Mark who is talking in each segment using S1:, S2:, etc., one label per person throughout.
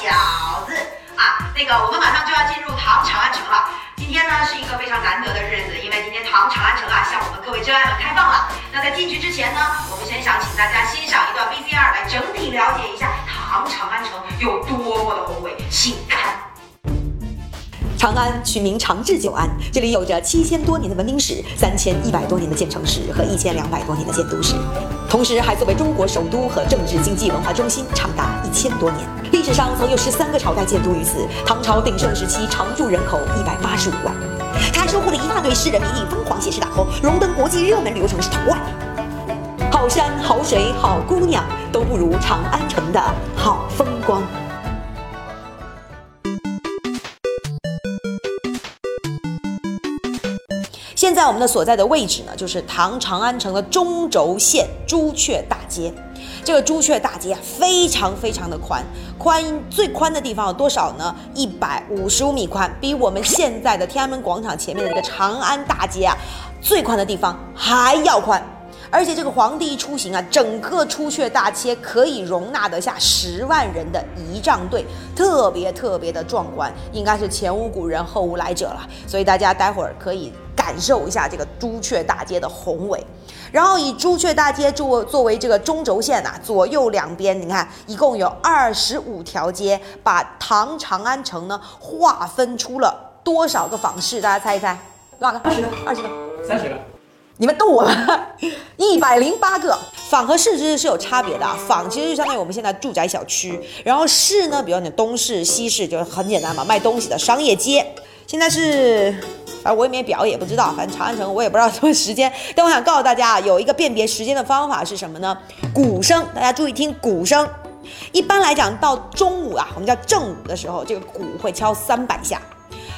S1: 小子啊。那个我们马上就要进入唐长安城了。今天呢是一个非常难得的日子，因为今天唐长安城啊向我们各位真爱们开放了。那在进去之前呢，我们先想请大家欣赏一段 VCR 来整体了解一下唐长安城有多么的宏伟，请看。
S2: 长安取名长治久安，这里有着七千多年的文明史，三千一百多年的建城史和一千两百多年的建都史，同时还作为中国首都和政治、经济、文化中心长达一千多年。历史上曾有十三个朝代建都于此，唐朝鼎盛时期常住人口一百八十五万，它收获了一大堆诗人迷弟疯狂写诗打 call，荣登国际热门旅游城市 top one。好山好水好姑娘，都不如长安城的好风光。现在我们的所在的位置呢，就是唐长安城的中轴线朱雀大街。这个朱雀大街啊，非常非常的宽，宽最宽的地方有多少呢？一百五十五米宽，比我们现在的天安门广场前面的这个长安大街啊，最宽的地方还要宽。而且这个皇帝一出行啊，整个朱雀大街可以容纳得下十万人的仪仗队，特别特别的壮观，应该是前无古人后无来者了。所以大家待会儿可以感受一下这个朱雀大街的宏伟。然后以朱雀大街作作为这个中轴线呐，左右两边你看一共有二十五条街，把唐长安城呢划分出了多少个坊市？大家猜一猜，多少个？二十个？二十个？
S3: 三十个？
S2: 你们逗我了，一百零八个坊和市其实是有差别的啊。坊其实就相当于我们现在住宅小区，然后市呢，比如你东市、西市，就是很简单嘛，卖东西的商业街。现在是，而我也没表，也不知道，反正长安城我也不知道什么时间。但我想告诉大家啊，有一个辨别时间的方法是什么呢？鼓声，大家注意听鼓声。一般来讲，到中午啊，我们叫正午的时候，这个鼓会敲三百下。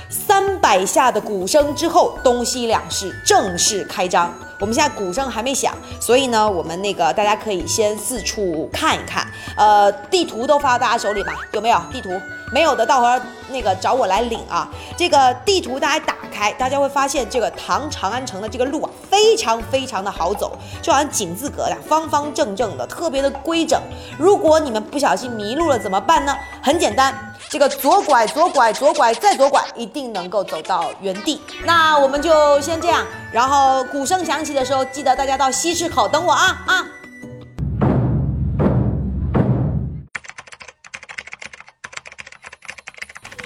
S2: 三百下的鼓声之后，东西两市正式开张。我们现在鼓声还没响，所以呢，我们那个大家可以先四处看一看。呃，地图都发到大家手里吧？有没有地图？没有的，到会儿那个找我来领啊。这个地图大家打开，大家会发现这个唐长安城的这个路啊，非常非常的好走，就好像井字格的，方方正正的，特别的规整。如果你们不小心迷路了怎么办呢？很简单。这个左拐，左拐，左拐，再左拐，一定能够走到原地。那我们就先这样，然后鼓声响起的时候，记得大家到西市口等我啊啊！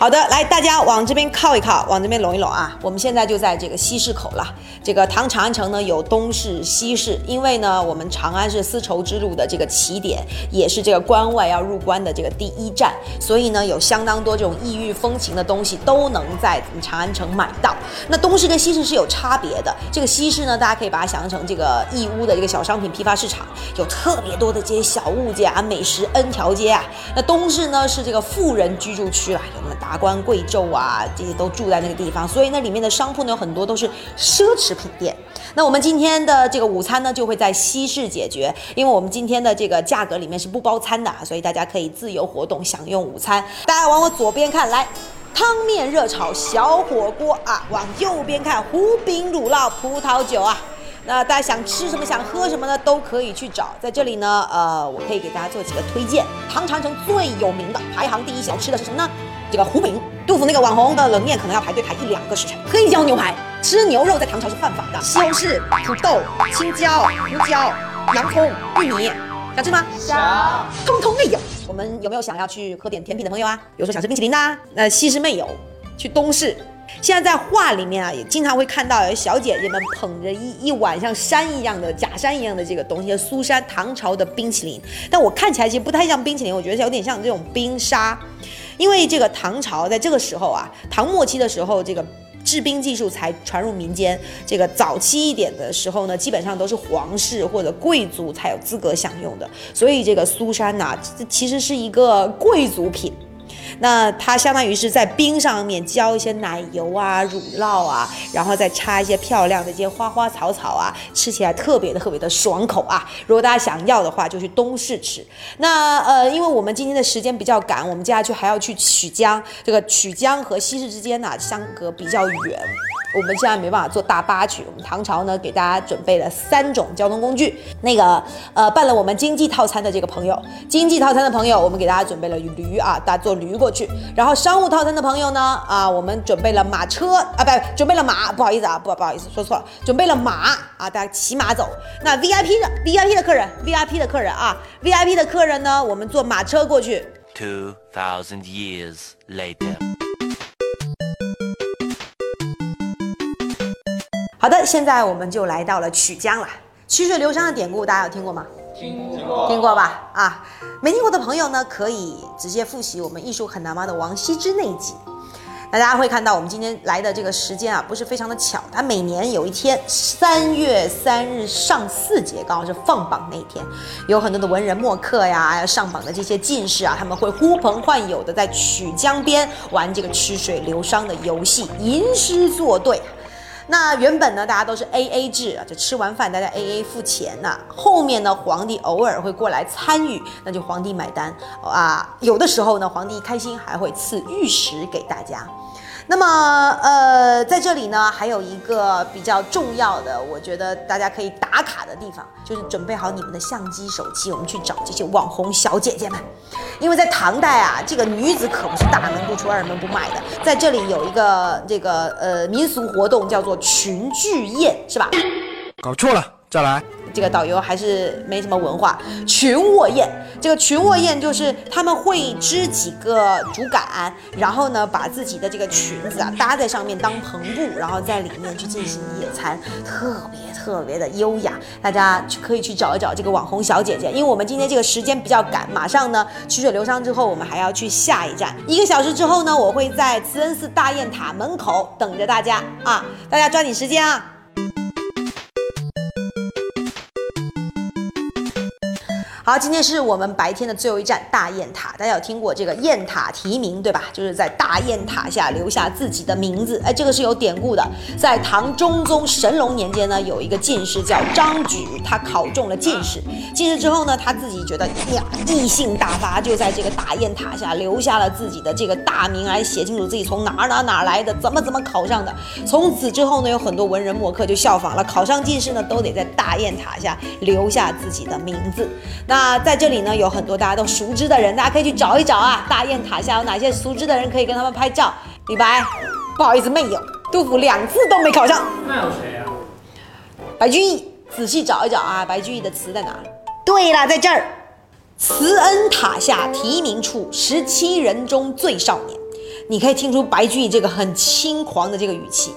S2: 好的，来，大家往这边靠一靠，往这边拢一拢啊！我们现在就在这个西市口了。这个唐长安城呢，有东市、西市，因为呢，我们长安是丝绸之路的这个起点，也是这个关外要入关的这个第一站，所以呢，有相当多这种异域风情的东西都能在长安城买到。那东市跟西市是有差别的。这个西市呢，大家可以把它想象成这个义乌的这个小商品批发市场，有特别多的这些小物件啊，美食 N 条街啊。那东市呢，是这个富人居住区啦，有那么大。达官贵胄啊，这些都住在那个地方，所以那里面的商铺呢，有很多都是奢侈品店。那我们今天的这个午餐呢，就会在西市解决，因为我们今天的这个价格里面是不包餐的啊，所以大家可以自由活动享用午餐。大家往我左边看，来汤面热炒小火锅啊；往右边看胡饼乳酪葡萄酒啊。那大家想吃什么，想喝什么呢，都可以去找。在这里呢，呃，我可以给大家做几个推荐。唐长城最有名的排行第一小吃的是什么呢？这个胡饼，杜甫那个网红的冷面可能要排队排一两个时辰。黑椒牛排，吃牛肉在唐朝是犯法的。西红柿、土豆、青椒、胡椒、洋葱、玉米，想吃吗？
S3: 想，
S2: 通通没有。我们有没有想要去喝点甜品的朋友啊？比如说想吃冰淇淋的，那西市没有，去东市。现在在画里面啊，也经常会看到有小姐姐们捧着一一碗像山一样的假山一样的这个东西，苏山唐朝的冰淇淋。但我看起来其实不太像冰淇淋，我觉得有点像这种冰沙。因为这个唐朝在这个时候啊，唐末期的时候，这个制冰技术才传入民间。这个早期一点的时候呢，基本上都是皇室或者贵族才有资格享用的。所以这个苏珊呐，这其实是一个贵族品。那它相当于是在冰上面浇一些奶油啊、乳酪啊，然后再插一些漂亮的这些花花草草啊，吃起来特别的特别的爽口啊。如果大家想要的话，就去东市吃。那呃，因为我们今天的时间比较赶，我们接下去还要去曲江。这个曲江和西市之间呢，相隔比较远。我们现在没办法坐大巴去，我们唐朝呢给大家准备了三种交通工具。那个呃办了我们经济套餐的这个朋友，经济套餐的朋友，我们给大家准备了驴啊，大家坐驴过去。然后商务套餐的朋友呢，啊，我们准备了马车啊，不，准备了马，不好意思啊，不不好意思说错了，准备了马啊，大家骑马走。那 VIP 的 VIP 的客人，VIP 的客人啊，VIP 的客人呢，我们坐马车过去。
S3: Two thousand years later.
S2: 好的，现在我们就来到了曲江了。曲水流觞的典故，大家有听过吗？
S4: 听过，
S2: 听过吧？啊，没听过的朋友呢，可以直接复习我们艺术很难吗的王羲之那一集。那大家会看到，我们今天来的这个时间啊，不是非常的巧。它每年有一天，三月三日上巳节，刚好是放榜那一天，有很多的文人墨客呀，上榜的这些进士啊，他们会呼朋唤友的在曲江边玩这个曲水流觞的游戏，吟诗作对。那原本呢，大家都是 A A 制啊，就吃完饭大家 A A 付钱呐。后面呢，皇帝偶尔会过来参与，那就皇帝买单啊。有的时候呢，皇帝开心还会赐玉石给大家。那么，呃，在这里呢，还有一个比较重要的，我觉得大家可以打卡的地方，就是准备好你们的相机、手机，我们去找这些网红小姐姐们。因为在唐代啊，这个女子可不是大门不出二门不迈的。在这里有一个这个呃民俗活动，叫做群聚宴，是吧？
S4: 搞错了，再来。
S2: 这个导游还是没什么文化。群卧宴，这个群卧宴就是他们会支几个竹竿，然后呢把自己的这个裙子啊搭在上面当篷布，然后在里面去进行野餐，特别特别的优雅。大家去可以去找一找这个网红小姐姐，因为我们今天这个时间比较赶，马上呢曲水流觞之后，我们还要去下一站。一个小时之后呢，我会在慈恩寺大雁塔门口等着大家啊，大家抓紧时间啊！好，今天是我们白天的最后一站大雁塔。大家有听过这个雁塔题名对吧？就是在大雁塔下留下自己的名字。哎，这个是有典故的。在唐中宗神龙年间呢，有一个进士叫张举，他考中了进士。进士之后呢，他自己觉得呀，意兴大发，就在这个大雁塔下留下了自己的这个大名，来写清楚自己从哪儿哪哪来的，怎么怎么考上的。从此之后呢，有很多文人墨客就效仿了，考上进士呢，都得在大雁塔下留下自己的名字。那那在这里呢，有很多大家都熟知的人，大家可以去找一找啊。大雁塔下有哪些熟知的人可以跟他们拍照？李白，不好意思，没有。杜甫两次都没考上。
S5: 那有谁啊？
S2: 白居易，仔细找一找啊。白居易的词在哪？对了，在这儿。慈恩塔下题名处，十七人中最少年。你可以听出白居易这个很轻狂的这个语气。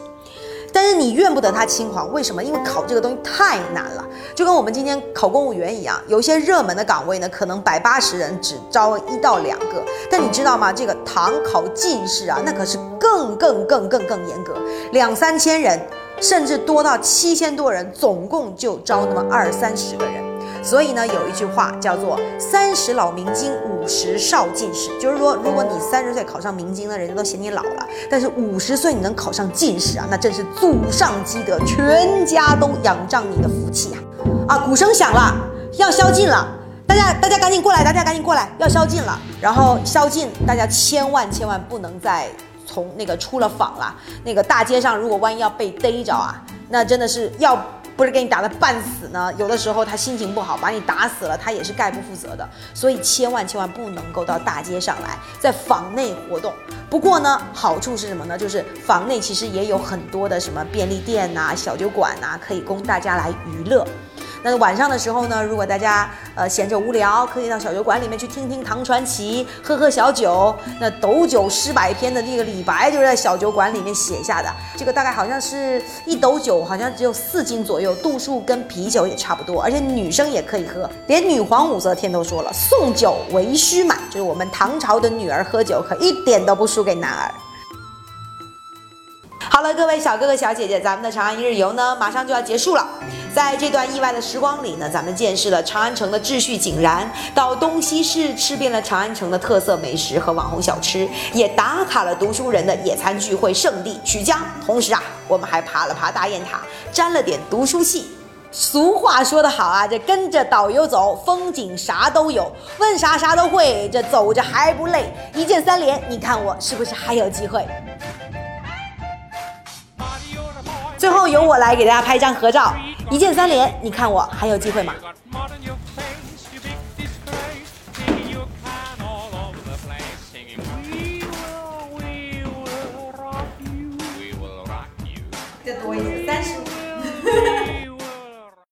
S2: 但是你怨不得他轻狂，为什么？因为考这个东西太难了，就跟我们今天考公务员一样，有些热门的岗位呢，可能百八十人只招一到两个。但你知道吗？这个唐考进士啊，那可是更更更更更严格，两三千人，甚至多到七千多人，总共就招那么二三十个人。所以呢，有一句话叫做“三十老明经，五十少进士”，就是说，如果你三十岁考上明经呢，人家都嫌你老了；但是五十岁你能考上进士啊，那真是祖上积德，全家都仰仗你的福气啊！啊，鼓声响了，要宵禁了，大家大家赶紧过来，大家赶紧过来，要宵禁了。然后宵禁，大家千万千万不能再从那个出了坊了，那个大街上如果万一要被逮着啊，那真的是要。或者给你打的半死呢，有的时候他心情不好，把你打死了，他也是概不负责的。所以千万千万不能够到大街上来，在房内活动。不过呢，好处是什么呢？就是房内其实也有很多的什么便利店呐、小酒馆呐，可以供大家来娱乐。那晚上的时候呢，如果大家呃闲着无聊，可以到小酒馆里面去听听唐传奇，喝喝小酒。那斗酒诗百篇的这个李白就是在小酒馆里面写下的。这个大概好像是一斗酒，好像只有四斤左右，度数跟啤酒也差不多，而且女生也可以喝。连女皇武则天都说了，送酒为须满，就是我们唐朝的女儿喝酒可一点都不输给男儿。好了，各位小哥哥小姐姐，咱们的长安一日游呢，马上就要结束了。在这段意外的时光里呢，咱们见识了长安城的秩序井然，到东西市吃遍了长安城的特色美食和网红小吃，也打卡了读书人的野餐聚会圣地曲江。同时啊，我们还爬了爬大雁塔，沾了点读书气。俗话说得好啊，这跟着导游走，风景啥都有，问啥啥都会，这走着还不累。一键三连，你看我是不是还有机会？最后由我来给大家拍张合照，一键三连，你看我还有机会吗？